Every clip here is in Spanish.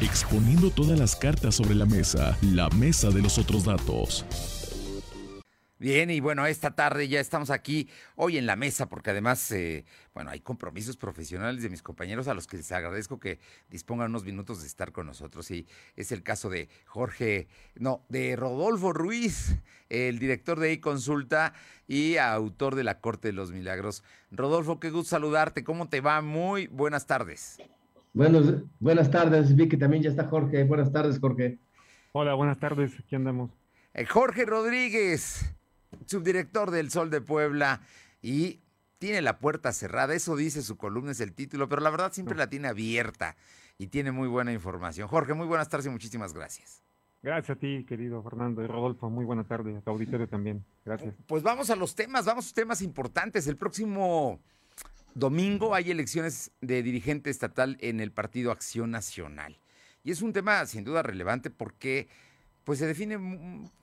exponiendo todas las cartas sobre la mesa, la mesa de los otros datos. Bien, y bueno, esta tarde ya estamos aquí hoy en la mesa, porque además, eh, bueno, hay compromisos profesionales de mis compañeros a los que les agradezco que dispongan unos minutos de estar con nosotros. Y es el caso de Jorge, no, de Rodolfo Ruiz, el director de e-consulta y autor de la Corte de los Milagros. Rodolfo, qué gusto saludarte. ¿Cómo te va? Muy buenas tardes. Buenos, buenas tardes, vi que también ya está Jorge. Buenas tardes, Jorge. Hola, buenas tardes. Aquí andamos. Eh, Jorge Rodríguez subdirector del Sol de Puebla y tiene la puerta cerrada, eso dice su columna, es el título, pero la verdad siempre la tiene abierta y tiene muy buena información. Jorge, muy buenas tardes y muchísimas gracias. Gracias a ti, querido Fernando y Rodolfo. Muy buena tarde, a tu auditorio también. Gracias. Pues vamos a los temas, vamos a los temas importantes. El próximo domingo hay elecciones de dirigente estatal en el Partido Acción Nacional. Y es un tema sin duda relevante porque pues se define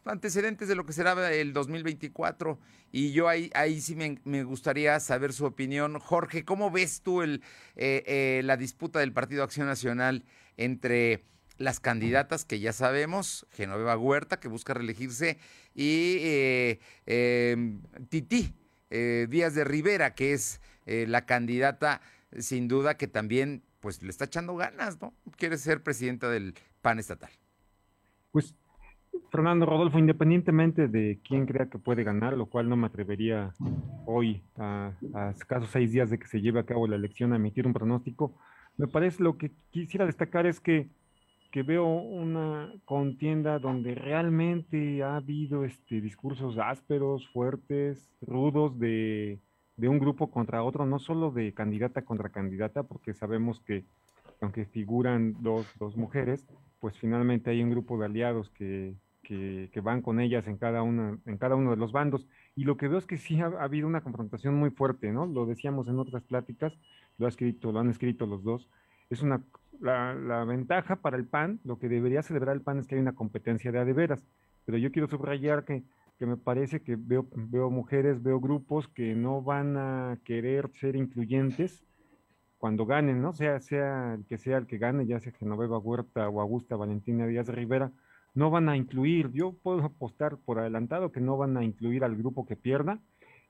antecedentes de lo que será el 2024 y yo ahí, ahí sí me, gustaría saber su opinión. Jorge, ¿cómo ves tú el, eh, eh, la disputa del Partido Acción Nacional entre las candidatas que ya sabemos, Genoveva Huerta, que busca reelegirse, y eh, em, Titi Díaz de Rivera, que es la candidata sin duda que también pues le está echando ganas, ¿no? Quiere ser presidenta del PAN estatal. Pues Fernando Rodolfo, independientemente de quién crea que puede ganar, lo cual no me atrevería hoy, a, a escasos seis días de que se lleve a cabo la elección, a emitir un pronóstico, me parece lo que quisiera destacar es que, que veo una contienda donde realmente ha habido este, discursos ásperos, fuertes, rudos de, de un grupo contra otro, no solo de candidata contra candidata, porque sabemos que aunque figuran dos, dos mujeres, pues finalmente hay un grupo de aliados que, que, van con ellas en cada, una, en cada uno de los bandos. Y lo que veo es que sí ha, habido una confrontación muy fuerte, ¿no? Lo decíamos en otras pláticas, lo, ha escrito, lo han escrito los dos. Es una, la, la ventaja para el PAN, lo que debería celebrar el PAN es que hay una competencia de adeveras. Pero yo quiero subrayar que, que me parece que veo, veo mujeres, veo grupos que no van a querer ser incluyentes cuando ganen, ¿no? Sea, sea el que sea el que gane, ya sea Genoveva Huerta o Augusta Valentina Díaz Rivera, no van a incluir, yo puedo apostar por adelantado que no van a incluir al grupo que pierda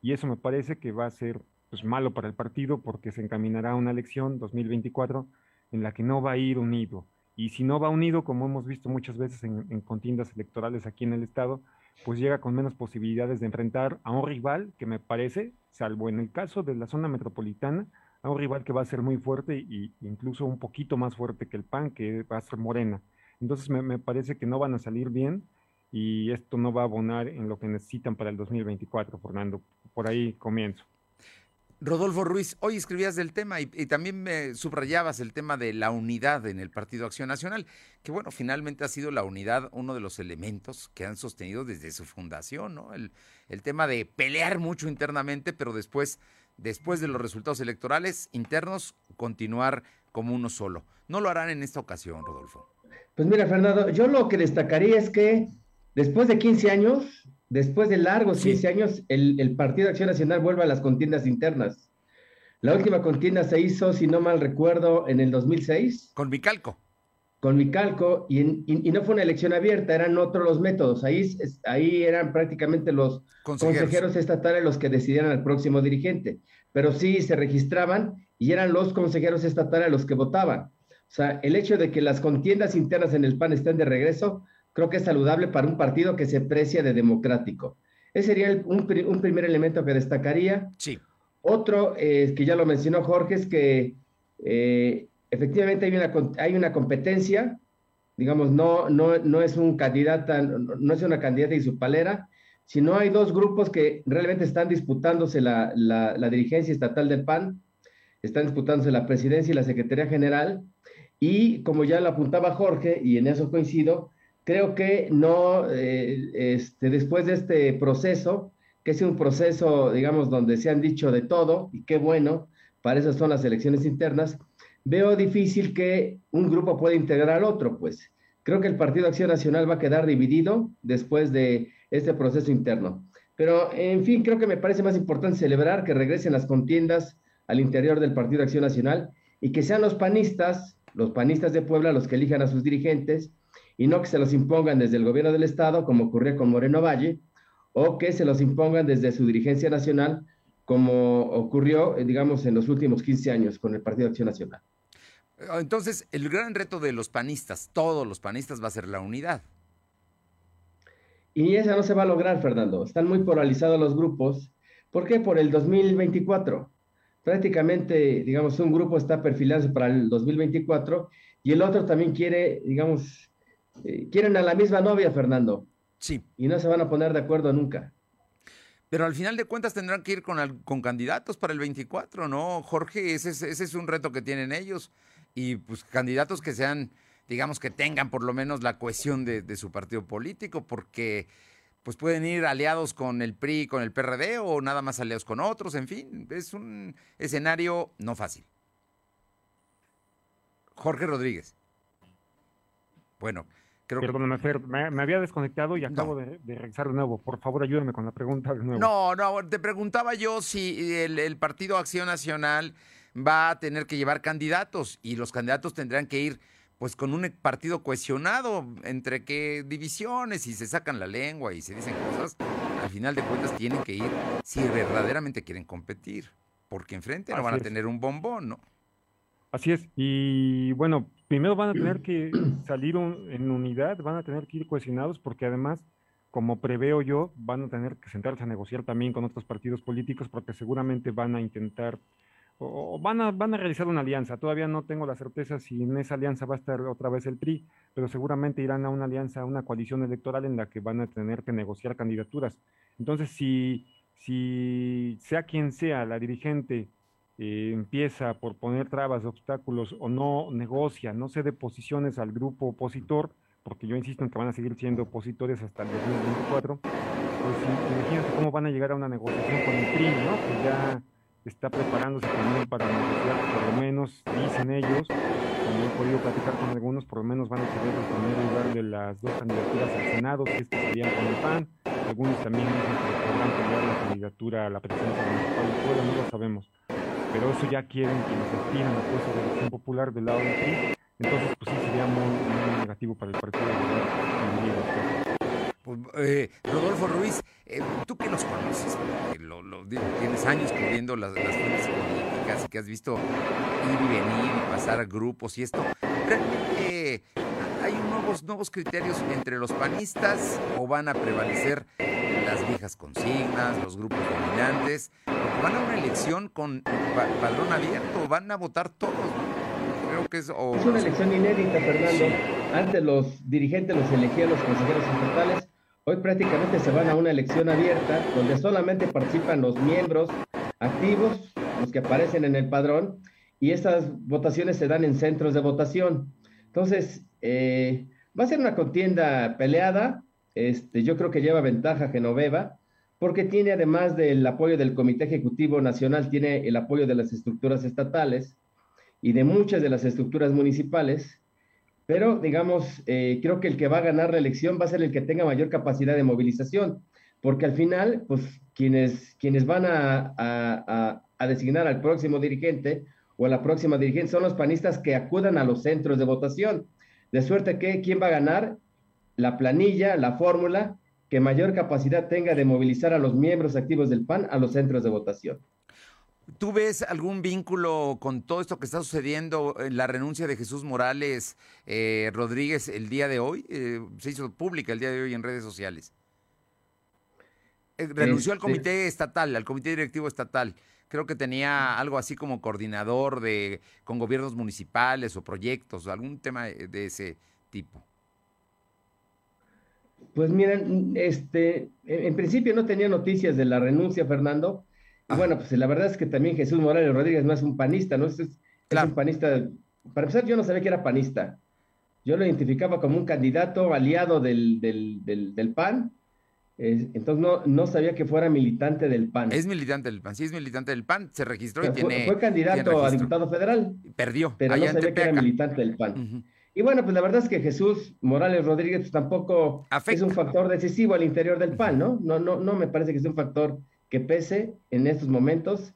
y eso me parece que va a ser pues, malo para el partido porque se encaminará a una elección 2024 en la que no va a ir unido. Y si no va unido, como hemos visto muchas veces en, en contiendas electorales aquí en el estado, pues llega con menos posibilidades de enfrentar a un rival que me parece, salvo en el caso de la zona metropolitana, a un rival que va a ser muy fuerte e incluso un poquito más fuerte que el PAN, que va a ser Morena. Entonces me, parece que no van a salir bien y esto no va a abonar en lo que necesitan para el 2024, Fernando. Por ahí comienzo. Rodolfo Ruiz, hoy escribías del tema y, también me subrayabas el tema de la unidad en el Partido Acción Nacional, que bueno, finalmente ha sido la unidad uno de los elementos que han sostenido desde su fundación, ¿no? El, el tema de pelear mucho internamente, pero después, después de los resultados electorales internos, continuar como uno solo. No lo harán en esta ocasión, Rodolfo. Pues mira, Fernando, yo lo que destacaría es que después de 15 años, después de largos 15 años, el, Partido de Acción Nacional vuelve a las contiendas internas. La última contienda se hizo, si no mal recuerdo, en el 2006. Con Vicalco. Con Vicalco, y, y, no fue una elección abierta, eran otros los métodos. Ahí, ahí eran prácticamente los consejeros. consejeros estatales los que decidieran al próximo dirigente. Pero sí se registraban y eran los consejeros estatales los que votaban. O sea, el hecho de que las contiendas internas en el PAN estén de regreso, creo que es saludable para un partido que se precia de democrático. Ese sería un, primer elemento que destacaría. Sí. Otro, eh, que ya lo mencionó Jorge, es que eh, efectivamente hay una, hay una competencia, digamos, no, no, no es un candidata, no, es una candidata y su palera, sino hay dos grupos que realmente están disputándose la, la, la dirigencia estatal del PAN, están disputándose la presidencia y la secretaría general, y como ya lo apuntaba Jorge, y en eso coincido, creo que no, eh, este, después de este proceso, que es un proceso, digamos, donde se han dicho de todo, y qué bueno, para eso son las elecciones internas, veo difícil que un grupo pueda integrar al otro, pues. Creo que el Partido Acción Nacional va a quedar dividido después de este proceso interno. Pero, en fin, creo que me parece más importante celebrar que regresen las contiendas al interior del Partido Acción Nacional y que sean los panistas los panistas de Puebla los que elijan a sus dirigentes y no que se los impongan desde el gobierno del Estado, como ocurrió con Moreno Valle, o que se los impongan desde su dirigencia nacional, como ocurrió, eh, digamos, en los últimos 15 años con el Partido Acción Nacional. Entonces, el gran reto de los panistas, todos los panistas, va a ser la unidad. Y esa no se va a lograr, Fernando. Están muy polarizados los grupos. ¿Por qué? Por el 2024. Prácticamente, digamos, un grupo está perfilándose para el 2024 y el otro también quiere, digamos, eh, quieren a la misma novia, Fernando. Sí. Y no se van a poner de acuerdo nunca. Pero al final de cuentas tendrán que ir con, con candidatos para el 24, ¿no? Jorge, ese es, un reto que tienen ellos. Y pues candidatos que sean, digamos, que tengan por lo menos la cohesión de, de su partido político, porque pues pueden ir aliados con el PRI, con el PRD o nada más aliados con otros, en fin, es un escenario no fácil. Jorge Rodríguez. Bueno, Perdóname, Fer, me, había desconectado y acabo de, regresar de nuevo. Por favor, ayúdame con la pregunta de nuevo. No, no, te preguntaba yo si el, Partido Acción Nacional va a tener que llevar candidatos y los candidatos tendrán que ir pues con un partido cohesionado entre qué divisiones y se sacan la lengua y se dicen cosas, al final de cuentas tienen que ir si verdaderamente quieren competir, porque enfrente no van a tener un bombón, ¿no? Así es, y bueno, primero van a tener que salir en unidad, van a tener que ir cohesionados porque además, como preveo yo, van a tener que sentarse a negociar también con otros partidos políticos porque seguramente van a intentar o van a, van a realizar una alianza. Todavía no tengo la certeza si en esa alianza va a estar otra vez el PRI, pero seguramente irán a una alianza, a una coalición electoral en la que van a tener que negociar candidaturas. Entonces, si, si sea quien sea la dirigente eh, empieza por poner trabas, obstáculos o no negocia, no cede posiciones al grupo opositor, porque yo insisto en que van a seguir siendo opositores hasta el 2024, pues imagínate cómo van a llegar a una negociación con el PRI, ¿no? Que ya está preparándose también para negociar, por lo menos, dicen ellos, como he podido platicar con algunos, por lo menos van a ceder el primer lugar de las dos candidaturas al Senado, que es que serían con el PAN, algunos también dicen que podrán pelear la candidatura a la presidencia municipal pueblo, no lo sabemos pero eso ya quieren que nos aspiran a puesto de elección popular del lado del PRI, entonces pues sí sería muy, negativo para el partido pues, eh, Rodolfo Ruiz, eh, tú que los conoces, lo, tienes años cubriendo las, las fuentes políticas y que has visto ir y venir y pasar grupos y esto, ¿realmente hay nuevos, nuevos criterios entre los panistas o van a prevalecer las viejas consignas, los grupos dominantes? van a una elección con padrón abierto, van a votar todos. Creo que es. Es una elección inédita, Fernando. Antes los dirigentes los elegían los consejeros estatales. Hoy prácticamente se van a una elección abierta donde solamente participan los miembros activos, los que aparecen en el padrón, y estas votaciones se dan en centros de votación. Entonces, eh, va a ser una contienda peleada. Este, yo creo que lleva ventaja Genoveva porque tiene además del apoyo del Comité Ejecutivo Nacional, tiene el apoyo de las estructuras estatales y de muchas de las estructuras municipales, pero digamos, eh, creo que el que va a ganar la elección va a ser el que tenga mayor capacidad de movilización, porque al final, pues quienes, quienes van a, a, a designar al próximo dirigente o a la próxima dirigente son los panistas que acudan a los centros de votación, de suerte que quién va a ganar la planilla, la fórmula, que mayor capacidad tenga de movilizar a los miembros activos del PAN a los centros de votación. ¿Tú ves algún vínculo con todo esto que está sucediendo en la renuncia de Jesús Morales eh, Rodríguez el día de hoy? Eh, se hizo pública el día de hoy en redes sociales. Eh, renunció al este comité estatal, al comité directivo estatal. Creo que tenía algo así como coordinador de con gobiernos municipales o proyectos, algún tema de ese tipo. Pues miren, este, en, principio no tenía noticias de la renuncia, Fernando. Ah. bueno, pues la verdad es que también Jesús Morales Rodríguez no es un panista, ¿no? Es, un panista. Para empezar, yo no sabía que era panista. Yo lo identificaba como un candidato aliado del, del, PAN. entonces no, no sabía que fuera militante del PAN. Es militante del PAN, sí es militante del PAN, se registró y tiene. Fue candidato a diputado federal. Perdió. Pero no sabía que era militante del PAN. Y bueno, pues la verdad es que Jesús Morales Rodríguez pues, tampoco es un factor decisivo al interior del PAN, ¿no? No, no, no me parece que sea un factor que pese en estos momentos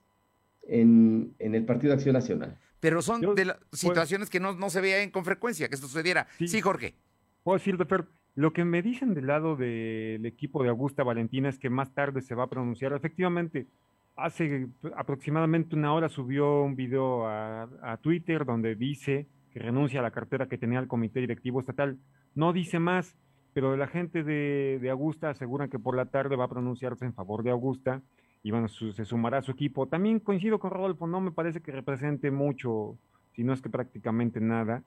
en, el Partido Acción Nacional. Pero son de las situaciones que no, no se veían con frecuencia, que esto sucediera. Sí, Jorge. Puedo decir, Fer, lo que me dicen del lado del equipo de Augusta Valentina es que más tarde se va a pronunciar. Efectivamente, hace aproximadamente una hora subió un video a, Twitter donde dice renuncia a la cartera que tenía el comité directivo estatal. No dice más, pero la gente de, de Augusta asegura que por la tarde va a pronunciarse en favor de Augusta y bueno, se sumará a su equipo. También coincido con Rodolfo, no me parece que represente mucho, si no es que prácticamente nada,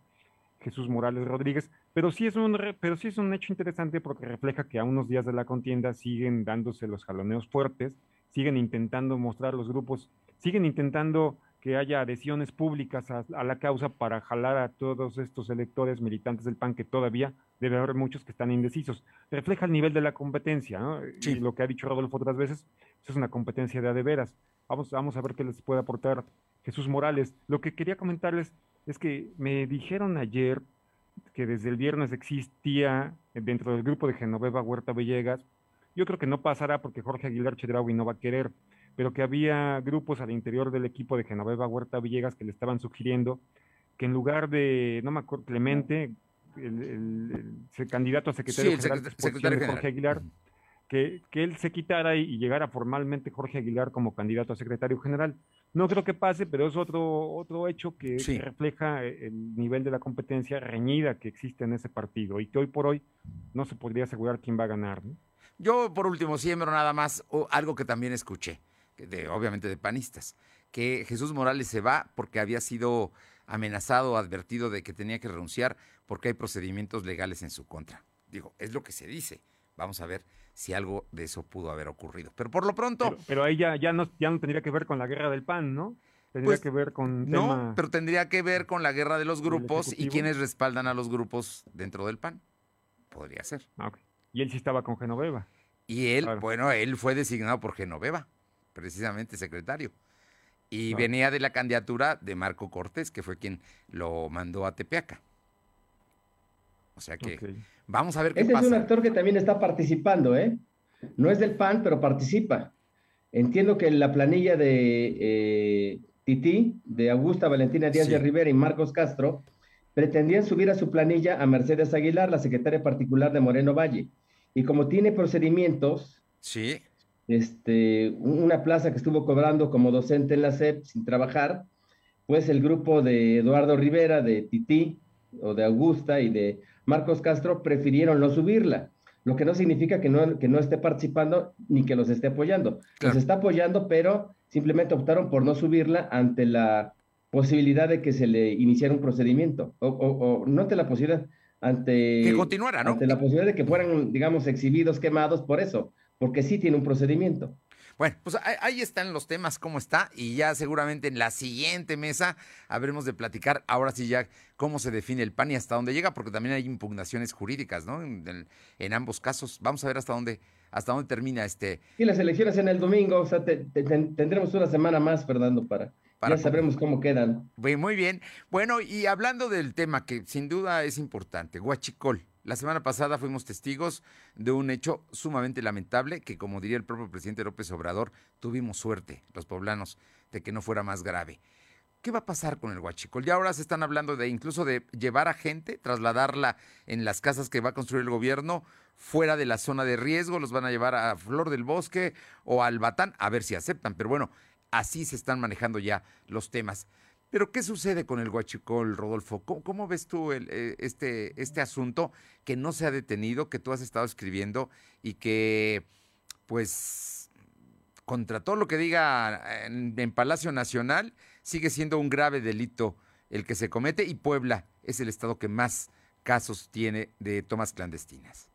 Jesús Morales Rodríguez, pero sí es un, pero sí es un hecho interesante porque refleja que a unos días de la contienda siguen dándose los jaloneos fuertes, siguen intentando mostrar los grupos, siguen intentando que haya adhesiones públicas a, la causa para jalar a todos estos electores militantes del PAN, que todavía debe haber muchos que están indecisos. Refleja el nivel de la competencia, ¿no? Y lo que ha dicho Rodolfo otras veces, es una competencia de adeveras. Vamos, vamos a ver qué les puede aportar Jesús Morales. Lo que quería comentarles es que me dijeron ayer que desde el viernes existía dentro del grupo de Genoveva Huerta Villegas, yo creo que no pasará porque Jorge Aguilar Chedraui no va a querer, pero que había grupos al interior del equipo de Genoveva Huerta Villegas que le estaban sugiriendo que en lugar de, no me acuerdo, Clemente, el, candidato a secretario, general, de Jorge Aguilar, que, que, él se quitara y, llegara formalmente Jorge Aguilar como candidato a secretario general. No creo que pase, pero es otro, otro hecho que, refleja el nivel de la competencia reñida que existe en ese partido y que hoy por hoy no se podría asegurar quién va a ganar. Yo, por último, siembro nada más algo que también escuché de, obviamente de panistas, que Jesús Morales se va porque había sido amenazado, advertido de que tenía que renunciar porque hay procedimientos legales en su contra. Digo, es lo que se dice. Vamos a ver si algo de eso pudo haber ocurrido. Pero por lo pronto... Pero, ahí ya, ya, no, ya no tendría que ver con la guerra del PAN, ¿no? Tendría pues, que ver con... No, pero tendría que ver con la guerra de los grupos y quienes respaldan a los grupos dentro del PAN. Podría ser. Ah, y él sí estaba con Genoveva. Y él, bueno, él fue designado por Genoveva precisamente secretario. Y venía de la candidatura de Marco Cortés, que fue quien lo mandó a Tepeaca. O sea que vamos a ver qué Ese es un actor que también está participando, ¿eh? No es del PAN, pero participa. Entiendo que en la planilla de eh, Titi, de Augusta Valentina Díaz de Rivera y Marcos Castro, pretendían subir a su planilla a Mercedes Aguilar, la secretaria particular de Moreno Valle. Y como tiene procedimientos, sí este, una plaza que estuvo cobrando como docente en la SEP sin trabajar, pues el grupo de Eduardo Rivera, de Titi o de Augusta y de Marcos Castro prefirieron no subirla, lo que no significa que no, que no esté participando ni que los esté apoyando. Los está apoyando, pero simplemente optaron por no subirla ante la posibilidad de que se le iniciara un procedimiento, o, o, no ante la posibilidad, ante... Que continuara, ¿no? Ante la posibilidad de que fueran, digamos, exhibidos, quemados por eso porque sí tiene un procedimiento. Bueno, pues ahí están los temas, cómo está, y ya seguramente en la siguiente mesa habremos de platicar ahora sí ya cómo se define el PAN y hasta dónde llega, porque también hay impugnaciones jurídicas, ¿no? En, ambos casos. Vamos a ver hasta dónde, hasta dónde termina este. Y las elecciones en el domingo, o sea, tendremos una semana más, Fernando, para, para ya sabremos cómo quedan. Muy bien. Bueno, y hablando del tema que sin duda es importante, Huachicol. La semana pasada fuimos testigos de un hecho sumamente lamentable que, como diría el propio presidente López Obrador, tuvimos suerte, los poblanos, de que no fuera más grave. ¿Qué va a pasar con el huachicol? Ya ahora se están hablando de incluso de llevar a gente, trasladarla en las casas que va a construir el gobierno fuera de la zona de riesgo, los van a llevar a Flor del Bosque o al Batán, a ver si aceptan. Pero bueno, así se están manejando ya los temas. Pero, ¿qué sucede con el Huachicol, Rodolfo? ¿Cómo, ves tú eh, este, este asunto que no se ha detenido, que tú has estado escribiendo y que, pues, contra todo lo que diga en, Palacio Nacional, sigue siendo un grave delito el que se comete y Puebla es el estado que más casos tiene de tomas clandestinas?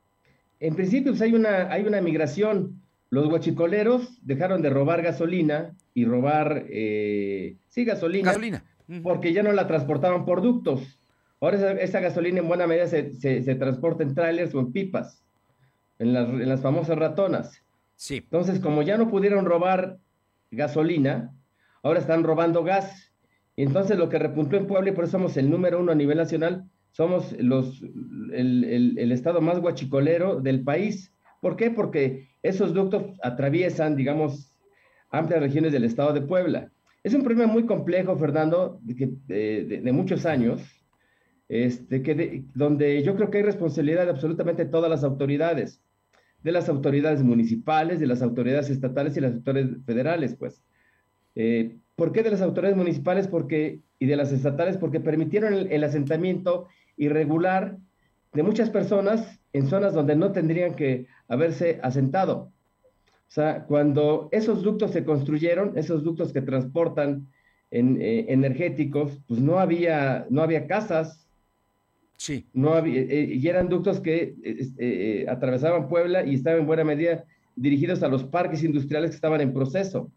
En principio, pues, hay, una, hay una migración. Los huachicoleros dejaron de robar gasolina y robar, eh, sí, gasolina. Gasolina. Porque ya no la transportaban por ductos. Ahora esa, gasolina en buena medida se, se, transporta en trailers o en pipas, en las, en las famosas ratonas. Sí. Entonces, como ya no pudieron robar gasolina, ahora están robando gas. Y entonces lo que repuntó en Puebla, y por eso somos el número uno a nivel nacional, somos los, el, el, el, estado más guachicolero del país. ¿Por qué? Porque esos ductos atraviesan, digamos, amplias regiones del estado de Puebla. Es un problema muy complejo, Fernando, de, de, muchos años, este, que donde yo creo que hay responsabilidad de absolutamente todas las autoridades, de las autoridades municipales, de las autoridades estatales y las autoridades federales, pues. Eh, ¿Por qué de las autoridades municipales porque, y de las estatales? Porque permitieron el, asentamiento irregular de muchas personas en zonas donde no tendrían que haberse asentado. O sea, cuando esos ductos se construyeron, esos ductos que transportan en, eh, energéticos, pues no había, no había casas. Sí. No había, eh, y eran ductos que atravesaban Puebla y estaban en buena medida dirigidos a los parques industriales que estaban en proceso.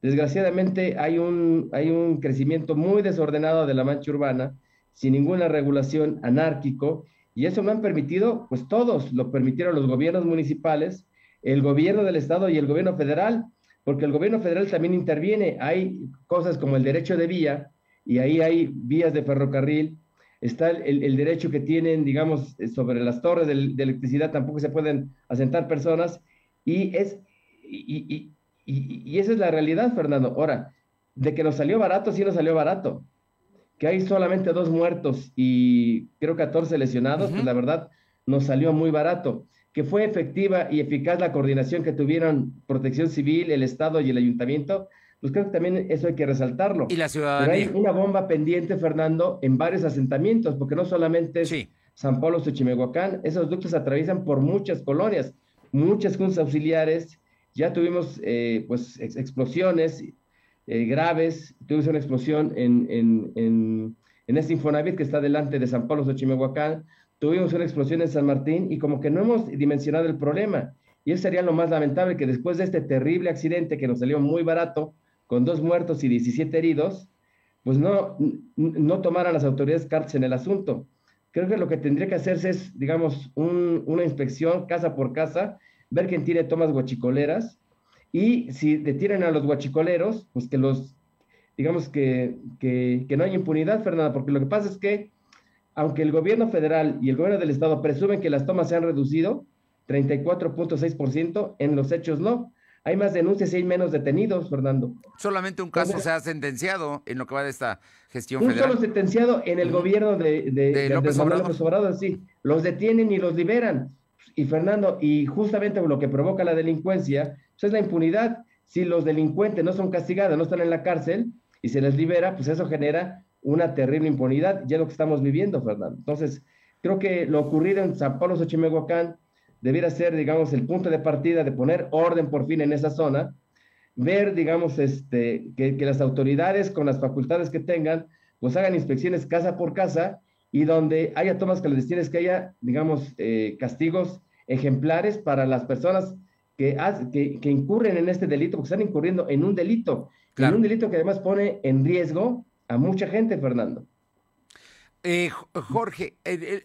Desgraciadamente hay un, hay un crecimiento muy desordenado de la mancha urbana, sin ninguna regulación, anárquico, y eso me han permitido, pues todos, lo permitieron los gobiernos municipales, el gobierno del estado y el gobierno federal, porque el gobierno federal también interviene. Hay cosas como el derecho de vía, y ahí hay vías de ferrocarril, está el, derecho que tienen, digamos, sobre las torres de, electricidad, tampoco se pueden asentar personas, y es, y, y, esa es la realidad, Fernando. Ahora, de que nos salió barato, sí nos salió barato. Que hay solamente dos muertos y creo 14 lesionados, pues la verdad nos salió muy barato. Que fue efectiva y eficaz la coordinación que tuvieron Protección Civil, el Estado y el Ayuntamiento, pues creo que también eso hay que resaltarlo. Y la ciudadanía. Pero hay una bomba pendiente, Fernando, en varios asentamientos, porque no solamente es San Pablo, Xochimehuacán, esos ductos atraviesan por muchas colonias, muchas juntas auxiliares, ya tuvimos eh, pues explosiones eh, graves, tuvimos una explosión en, en, en, en, este Infonavit que está delante de San Pablo Xochimehuacán, tuvimos una explosión en San Martín y como que no hemos dimensionado el problema. Y eso sería lo más lamentable, que después de este terrible accidente que nos salió muy barato, con dos muertos y 17 heridos, pues no, no tomaran las autoridades cartas en el asunto. Creo que lo que tendría que hacerse es, digamos, un, una inspección casa por casa ver quién tiene tomas guachicoleras y si detienen a los guachicoleros, pues que los, digamos que, que, no hay impunidad, Fernanda, porque lo que pasa es que aunque el gobierno federal y el gobierno del estado presumen que las tomas se han reducido, 34.6%, en los hechos no. Hay más denuncias y hay menos detenidos, Fernando. Solamente un caso se ha sentenciado en lo que va de esta gestión un federal. Un solo sentenciado en el gobierno de, de, López, Obrador. sí. Los detienen y los liberan. Y Fernando, y justamente lo que provoca la delincuencia pues es la impunidad. Si los delincuentes no son castigados, no están en la cárcel y se les libera, pues eso genera una terrible impunidad. Ya es lo que estamos viviendo, Fernando. Entonces, creo que lo ocurrido en San Pablo Xochimehuacán debiera ser, digamos, el punto de partida de poner orden por fin en esa zona, ver, digamos, este, que, las autoridades con las facultades que tengan, pues hagan inspecciones casa por casa y donde haya tomas clandestinas, que haya, digamos, eh, castigos ejemplares para las personas que, que, incurren en este delito, porque están incurriendo en un delito, en un delito que además pone en riesgo a mucha gente, Fernando. Eh, Jorge,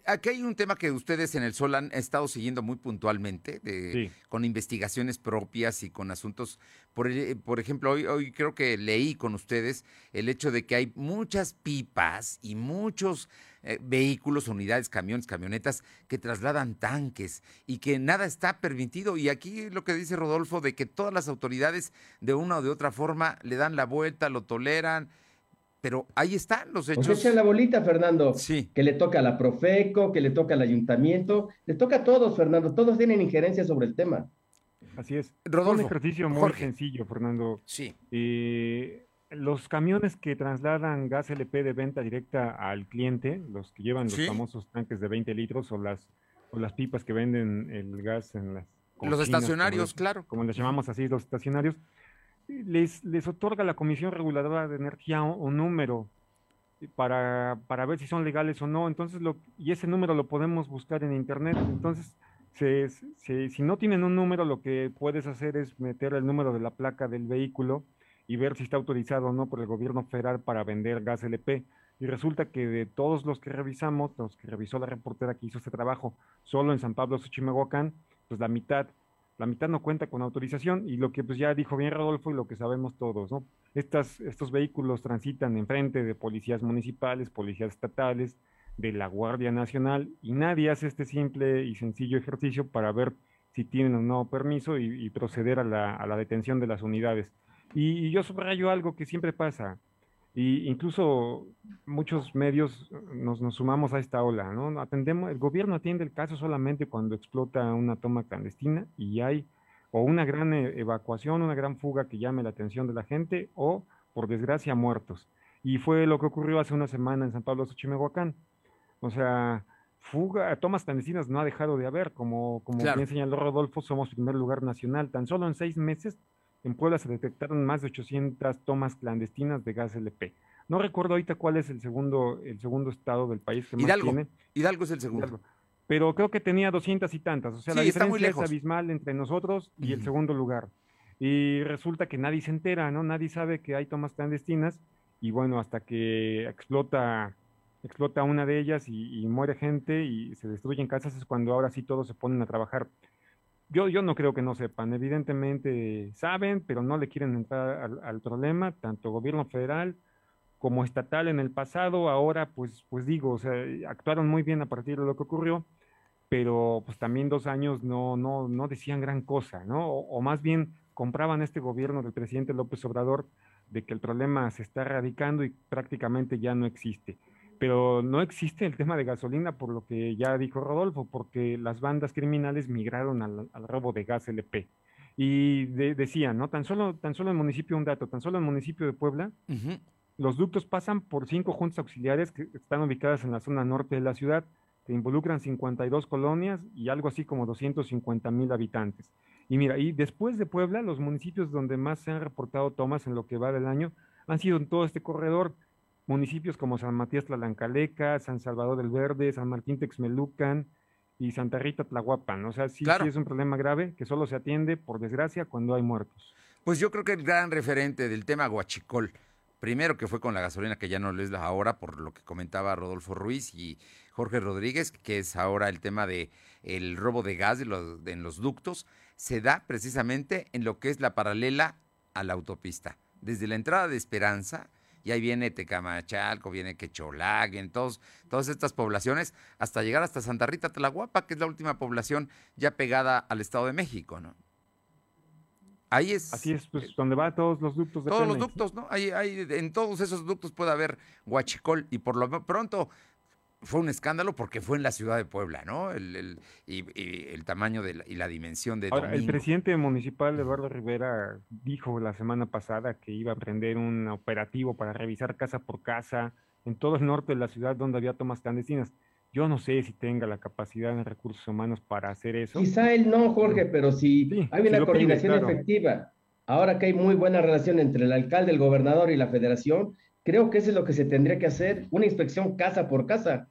aquí hay un tema que ustedes en el Sol han estado siguiendo muy puntualmente, con investigaciones propias y con asuntos. Por, eh, por ejemplo, hoy, hoy creo que leí con ustedes el hecho de que hay muchas pipas y muchos eh, vehículos, unidades, camiones, camionetas que trasladan tanques y que nada está permitido. Y aquí lo que dice Rodolfo de que todas las autoridades de una o de otra forma le dan la vuelta, lo toleran pero ahí están los hechos. Pues echa la bolita, Fernando. Sí. Que le toca a la Profeco, que le toca al ayuntamiento, le toca a todos, Fernando. Todos tienen injerencia sobre el tema. Así es. Rodolfo, un ejercicio muy sencillo, Fernando. Sí. Eh, los camiones que trasladan gas LP de venta directa al cliente, los que llevan los famosos tanques de 20 litros o las, o las pipas que venden el gas en las... Los estacionarios, claro. Como les llamamos así, los estacionarios les, les otorga la Comisión Reguladora de Energía un, número para, para, ver si son legales o no. Entonces, lo, y ese número lo podemos buscar en Internet. Entonces, si no tienen un número, lo que puedes hacer es meter el número de la placa del vehículo y ver si está autorizado o no por el gobierno federal para vender gas LP. Y resulta que de todos los que revisamos, los que revisó la reportera que hizo este trabajo, solo en San Pablo, Xochimehuacán, pues la mitad la mitad no cuenta con autorización y lo que pues ya dijo bien Rodolfo y lo que sabemos todos, ¿no? Estas, estos vehículos transitan enfrente de policías municipales, policías estatales, de la Guardia Nacional y nadie hace este simple y sencillo ejercicio para ver si tienen o no permiso y, proceder a la, a la, detención de las unidades. Y, yo subrayo algo que siempre pasa, y incluso muchos medios nos, nos, sumamos a esta ola, ¿no? Atendemos, el gobierno atiende el caso solamente cuando explota una toma clandestina y hay o una gran e, evacuación, una gran fuga que llame la atención de la gente, o, por desgracia, muertos. Y fue lo que ocurrió hace una semana en San Pablo Xochimehuacán. O sea, fuga, tomas clandestinas no ha dejado de haber, como, como bien señaló Rodolfo, somos primer lugar nacional. Tan solo en seis meses en Puebla se detectaron más de 800 tomas clandestinas de gas LP. No recuerdo ahorita cuál es el segundo, el segundo estado del país que Hidalgo. más tiene. Hidalgo es el segundo. Pero creo que tenía 200 y tantas. O sea, la diferencia es abismal entre nosotros y el segundo lugar. Y resulta que nadie se entera, ¿no? Nadie sabe que hay tomas clandestinas y bueno, hasta que explota explota una de ellas y, muere gente y se destruyen casas, es cuando ahora sí todos se ponen a trabajar. Yo, yo no creo que no sepan, evidentemente saben, pero no le quieren entrar al, problema, tanto gobierno federal como estatal en el pasado, ahora pues, pues digo, o sea, actuaron muy bien a partir de lo que ocurrió, pero pues también dos años no, no, no decían gran cosa, ¿no? O, o más bien compraban este gobierno del presidente López Obrador de que el problema se está erradicando y prácticamente ya no existe pero no existe el tema de gasolina por lo que ya dijo Rodolfo, porque las bandas criminales migraron al, robo de gas LP. Y decían, ¿no? Tan solo, tan solo el municipio, un dato, tan solo el municipio de Puebla, los ductos pasan por cinco juntas auxiliares que están ubicadas en la zona norte de la ciudad, que involucran 52 colonias y algo así como 250 mil habitantes. Y mira, y después de Puebla, los municipios donde más se han reportado tomas en lo que va del año han sido en todo este corredor municipios como San Matías Tlalancaleca, San Salvador del Verde, San Martín Texmelucan y Santa Rita Tlahuapan. O sea, sí, sí es un problema grave que solo se atiende, por desgracia, cuando hay muertos. Pues yo creo que el gran referente del tema Guachicol, primero que fue con la gasolina, que ya no es la ahora, por lo que comentaba Rodolfo Ruiz y Jorge Rodríguez, que es ahora el tema de el robo de gas en los ductos, se da precisamente en lo que es la paralela a la autopista. Desde la entrada de Esperanza, y ahí viene Tecamachalco, viene Quecholac, vienen todos, todas estas poblaciones, hasta llegar hasta Santa Rita Tlahuapa, que es la última población ya pegada al Estado de México, ¿no? Ahí es. Así es, pues donde va todos los ductos de Todos los ductos, ¿no? Ahí, ahí, en todos esos ductos puede haber huachicol y por lo pronto fue un escándalo porque fue en la ciudad de Puebla, ¿no? El, y, el tamaño de y la dimensión de. Ahora, el presidente municipal Eduardo Rivera dijo la semana pasada que iba a prender un operativo para revisar casa por casa en todo el norte de la ciudad donde había tomas clandestinas. Yo no sé si tenga la capacidad en recursos humanos para hacer eso. Quizá él no, Jorge, pero si hay una coordinación efectiva. Ahora que hay muy buena relación entre el alcalde, el gobernador y la federación, creo que eso es lo que se tendría que hacer, una inspección casa por casa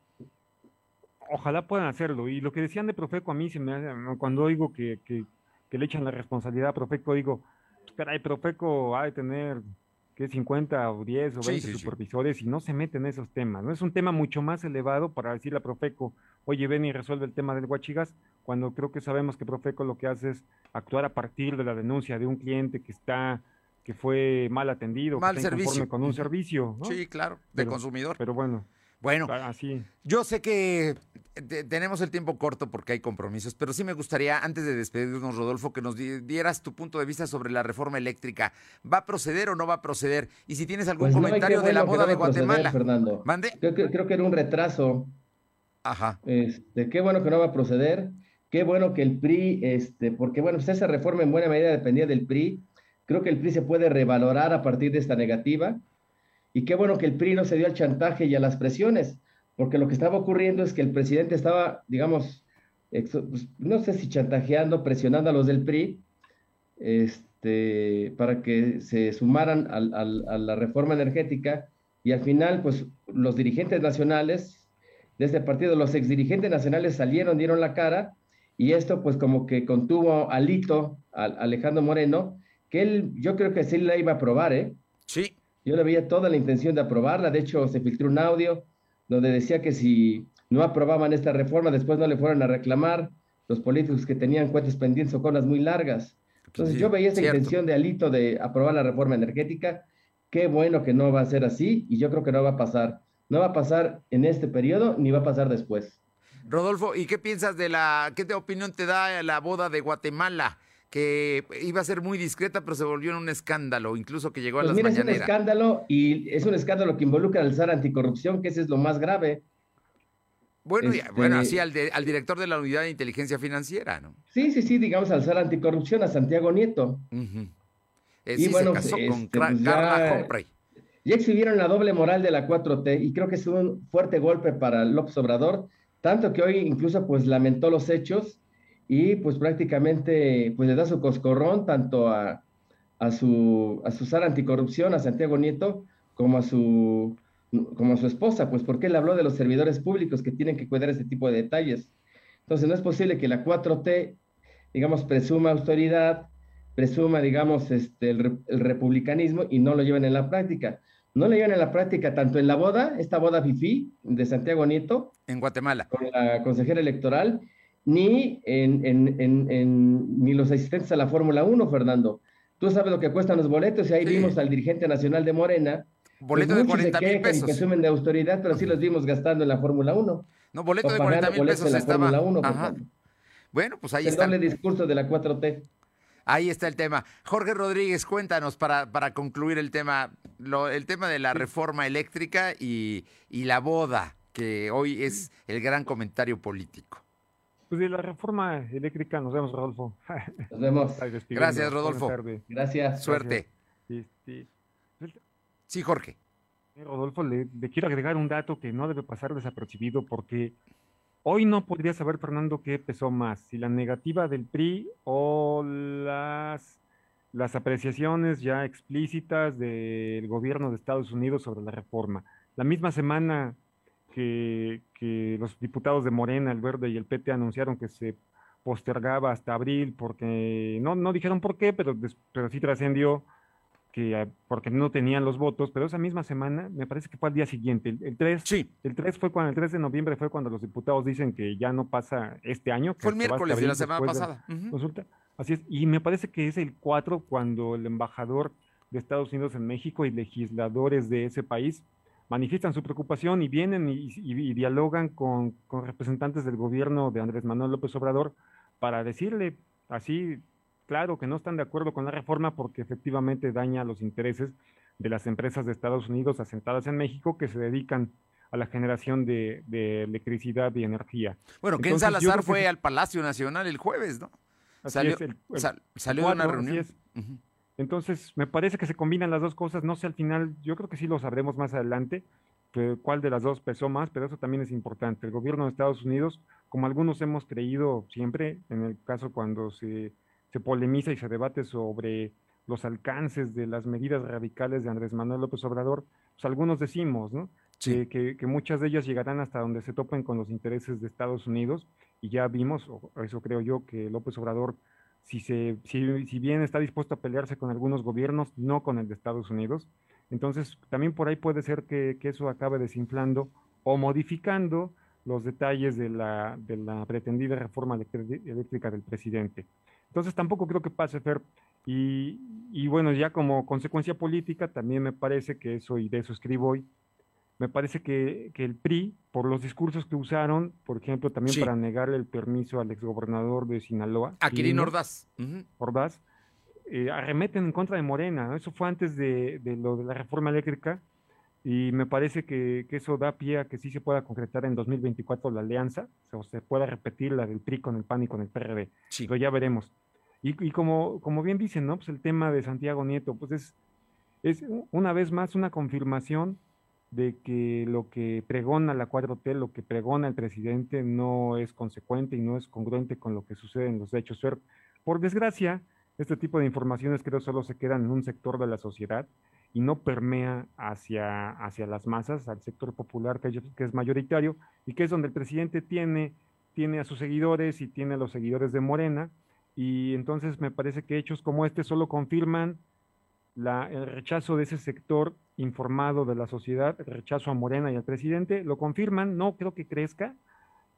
ojalá puedan hacerlo. Y lo que decían de Profeco a mí, se me cuando oigo que, que, le echan la responsabilidad a Profeco, digo, caray, Profeco ha de tener que 50 o 10 o 20 supervisores y no se meten en esos temas. ¿no? Es un tema mucho más elevado para decirle a Profeco, oye, ven y resuelve el tema del Huachigas, cuando creo que sabemos que Profeco lo que hace es actuar a partir de la denuncia de un cliente que está que fue mal atendido, mal que servicio. con un servicio. Sí, claro, de consumidor. Pero bueno. Bueno, yo sé que tenemos el tiempo corto porque hay compromisos, pero sí me gustaría, antes de despedirnos, Rodolfo, que nos dieras tu punto de vista sobre la reforma eléctrica. ¿Va a proceder o no va a proceder? Y si tienes algún pues comentario de la boda de Guatemala. Fernando. ¿Mande? Creo, que era un retraso. Ajá. Este, qué bueno que no va a proceder. Qué bueno que el PRI, este, porque bueno, pues esa reforma en buena medida dependía del PRI. Creo que el PRI se puede revalorar a partir de esta negativa. Y qué bueno que el PRI no se dio al chantaje y a las presiones, porque lo que estaba ocurriendo es que el presidente estaba, digamos, pues, no sé si chantajeando, presionando a los del PRI, este, para que se sumaran a la reforma energética y al final, pues los dirigentes nacionales de este partido, los exdirigentes nacionales salieron, dieron la cara y esto pues como que contuvo alito a Alejandro Moreno, que él, yo creo que sí la iba a aprobar, ¿eh? Yo le veía toda la intención de aprobarla. De hecho, se filtró un audio donde decía que si no aprobaban esta reforma, después no le fueran a reclamar los políticos que tenían cuentas pendientes o colas muy largas. Entonces yo veía esa intención de Alito de aprobar la reforma energética. Qué bueno que no va a ser así y yo creo que no va a pasar. No va a pasar en este periodo ni va a pasar después. Rodolfo, ¿y qué piensas de la, qué opinión te da la boda de Guatemala? Que iba a ser muy discreta, pero se volvió en un escándalo, incluso que llegó a Pues las mira, es un mañaneras. escándalo y es un escándalo que involucra al SAR anticorrupción, que ese es lo más grave. Bueno, y- Este- bueno, así al, de- al director de la Unidad de Inteligencia Financiera, ¿no? Sí, sí, sí, digamos al SAR anticorrupción, a Santiago Nieto. Ujú. Eh, Y sí, bueno, se casó con este, pues ya- Carla Humphrey. Ya exhibieron la doble moral de la 4T y creo que es un fuerte golpe para López Obrador, tanto que hoy incluso pues lamentó los hechos y pues prácticamente pues le da su coscorrón tanto a, a su a su SAR anticorrupción, a Santiago Nieto, como a su como a su esposa, pues porque él habló de los servidores públicos que tienen que cuidar este tipo de detalles. Entonces no es posible que la 4T, digamos, presuma autoridad, presuma, digamos, este, el, el republicanismo y no lo lleven en la práctica. No lo llevan en la práctica tanto en la boda, esta boda FIFI de Santiago Nieto, En Guatemala. con la consejera electoral, ni, en, en- en- en- ni los asistentes a la Fórmula 1, Fernando. Tú sabes lo que cuestan los boletos y ahí Sí. vimos al dirigente nacional de Morena. Boleto de muchos se 40 mil pesos. presumen de autoridad, pero sí los vimos gastando en la Fórmula 1. No, boleto o de pagando 40 mil pesos en la estaba. Fórmula 1. Ajá. Bueno, pues ahí el está. doble discurso de la 4T. Ahí está el tema. Jorge Rodríguez, cuéntanos para, para concluir el tema, lo- el tema de la reforma eléctrica y, y la boda, que hoy es el gran comentario político. Pues de la reforma eléctrica, nos vemos, Rodolfo. Nos vemos. Gracias, Rodolfo. Gracias. Suerte. Este, Sí, Jorge. Eh, Rodolfo, le, le quiero agregar un dato que no debe pasar desapercibido porque hoy no podría saber, Fernando, qué pesó más, si la negativa del PRI o las, las apreciaciones ya explícitas del gobierno de Estados Unidos sobre la reforma. La misma semana que, que los diputados de Morena, el Verde y el PT anunciaron que se postergaba hasta abril porque no, no dijeron por qué, pero, pero sí trascendió que ah, porque no tenían los votos, pero esa misma semana, me parece que fue al día siguiente, el, el 3, Sí, el 3 fue cuando, el 3 de noviembre fue cuando los diputados dicen que ya no pasa este año. que fue el miércoles de la semana pasada. Consulta. Así es. Y me parece que es el 4 cuando el embajador de Estados Unidos en México y legisladores de ese país manifiestan su preocupación y vienen y, y- y dialogan con, con representantes del gobierno de Andrés Manuel López Obrador para decirle así, claro, que no están de acuerdo con la reforma porque efectivamente daña los intereses de las empresas de Estados Unidos asentadas en México que se dedican a la generación de, de electricidad y energía. Bueno, Ken Entonces, Salazar que fue al Palacio Nacional el jueves, ¿no? Así Salió, es, el- el- sal- salió de una reunión. Entonces, me parece que se combinan las dos cosas. No sé al final, yo creo que sí lo sabremos más adelante, cuál de las dos pesó más, pero eso también es importante. El gobierno de Estados Unidos, como algunos hemos creído siempre, en el caso cuando se, se polemiza y se debate sobre los alcances de las medidas radicales de Andrés Manuel López Obrador, pues algunos decimos, ¿no? Sí. Que, que- que muchas de ellas llegarán hasta donde se topen con los intereses de Estados Unidos y ya vimos, o eso creo yo, que López Obrador si, se, si, si bien está dispuesto a pelearse con algunos gobiernos, no con el de Estados Unidos. Entonces, también por ahí puede ser que, que eso acabe desinflando o modificando los detalles de la, de la pretendida reforma eléctrica del presidente. Entonces, tampoco creo que pase, Fer. Y, y bueno, ya como consecuencia política, también me parece que eso, y de eso escribo hoy, me parece que, que el PRI, por los discursos que usaron, por ejemplo, también Sí. para negarle el permiso al exgobernador de Sinaloa, A Kirin Quirino Ordaz. Ordaz, eh, arremeten en contra de Morena. ¿no? Eso fue antes de, de lo de la reforma eléctrica y me parece que, que eso da pie a que sí se pueda concretar en 2024 la alianza, o se pueda repetir la del PRI con el PAN y con el PRD Sí. pero ya veremos. Y, y como, como bien dicen, ¿no? Pues el tema de Santiago Nieto, pues es, es una vez más una confirmación de que lo que pregona la 4T, lo que pregona el presidente no es consecuente y no es congruente con lo que sucede en los hechos. Por desgracia, este tipo de informaciones creo solo se quedan en un sector de la sociedad y no permea hacia, hacia las masas, al sector popular que, que es mayoritario y que es donde el presidente tiene, tiene a sus seguidores y tiene a los seguidores de Morena. Y entonces me parece que hechos como este solo confirman la, el rechazo de ese sector informado de la sociedad, el rechazo a Morena y al presidente, lo confirman, no creo que crezca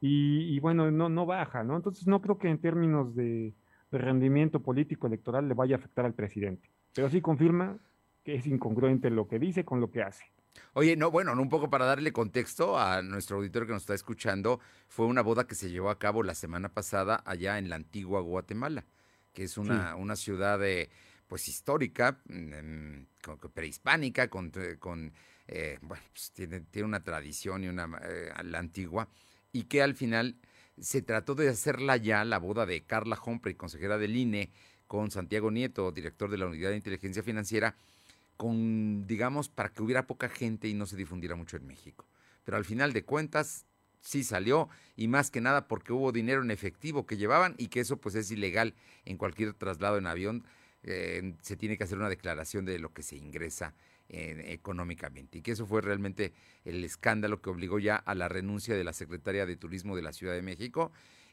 y, y bueno, no, no baja, ¿no? Entonces no creo que en términos de, de rendimiento político electoral le vaya a afectar al presidente, pero sí confirma que es incongruente lo que dice con lo que hace. Oye, no, bueno, no, un poco para darle contexto a nuestro auditorio que nos está escuchando, fue una boda que se llevó a cabo la semana pasada allá en la antigua Guatemala. que es una, una ciudad de, pues histórica, mm, prehispánica, con, eh, bueno, pues, tiene, tiene, una tradición y una eh, la antigua, y que al final se trató de hacerla ya la boda de Carla Humphrey, consejera del INE, con Santiago Nieto, director de la Unidad de Inteligencia Financiera, con, digamos, para que hubiera poca gente y no se difundiera mucho en México. Pero al final de cuentas, sí salió y más que nada porque hubo dinero en efectivo que llevaban y que eso pues es ilegal en cualquier traslado en avión. Eh, se tiene que hacer una declaración de lo que se ingresa económicamente y que eso fue realmente el escándalo que obligó ya a la renuncia de la secretaria de Turismo de la Ciudad de México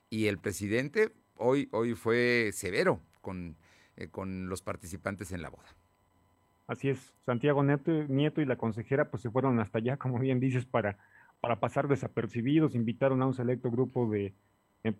y el presidente hoy, hoy fue severo con, eh, con los participantes en la boda. Así es, Santiago Nieto, y la consejera pues se fueron hasta allá, como bien dices, para, para pasar desapercibidos, invitaron a un selecto grupo de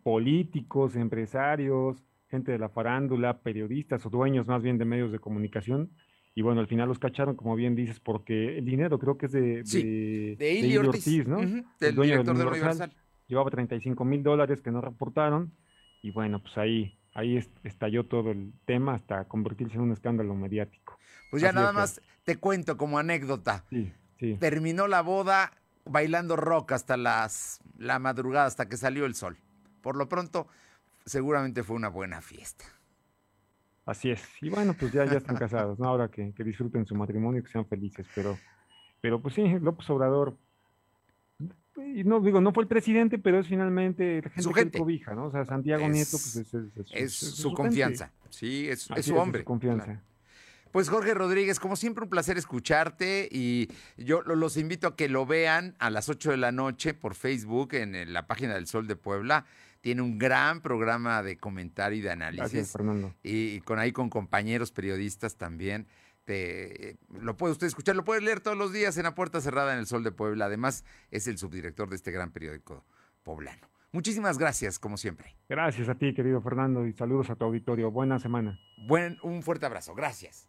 políticos, empresarios, gente de la farándula, periodistas o dueños más bien de medios de comunicación. Y bueno, al final los cacharon, como bien dices, porque el dinero creo que es de, de, de, Ortiz, ¿no? el dueño director del Universal. Llevaba 35 mil dólares que no reportaron. Y bueno, pues ahí, ahí estalló todo el tema hasta convertirse en un escándalo mediático. Pues ya nada más te cuento como anécdota. Sí, sí. Terminó la boda bailando rock hasta las, la madrugada, hasta que salió el sol. Por lo pronto, seguramente fue una buena fiesta. Así es. Y bueno, pues ya, ya están casados, ¿no? Ahora que, disfruten su matrimonio, que sean felices. Pero, pero pues sí, López Obrador, y no digo, no fue el presidente, pero es finalmente la gente su gente. que cobija, ¿no? O sea, Santiago Nieto, pues es, es, su, confianza. Sí, es, su hombre. confianza. Pues Jorge Rodríguez, como siempre, un placer escucharte y yo los invito a que lo vean a las 8 de la noche por Facebook en la página del Sol de Puebla tiene un gran programa de comentario y de análisis. Fernando. Y, con ahí con compañeros periodistas también. Te, lo puede usted escuchar, lo puede leer todos los días en la puerta cerrada en el Sol de Puebla. Además, es el subdirector de este gran periódico poblano. Muchísimas gracias, como siempre. Gracias a ti, querido Fernando, y saludos a tu auditorio. Buena semana. Buen, un fuerte abrazo. Gracias.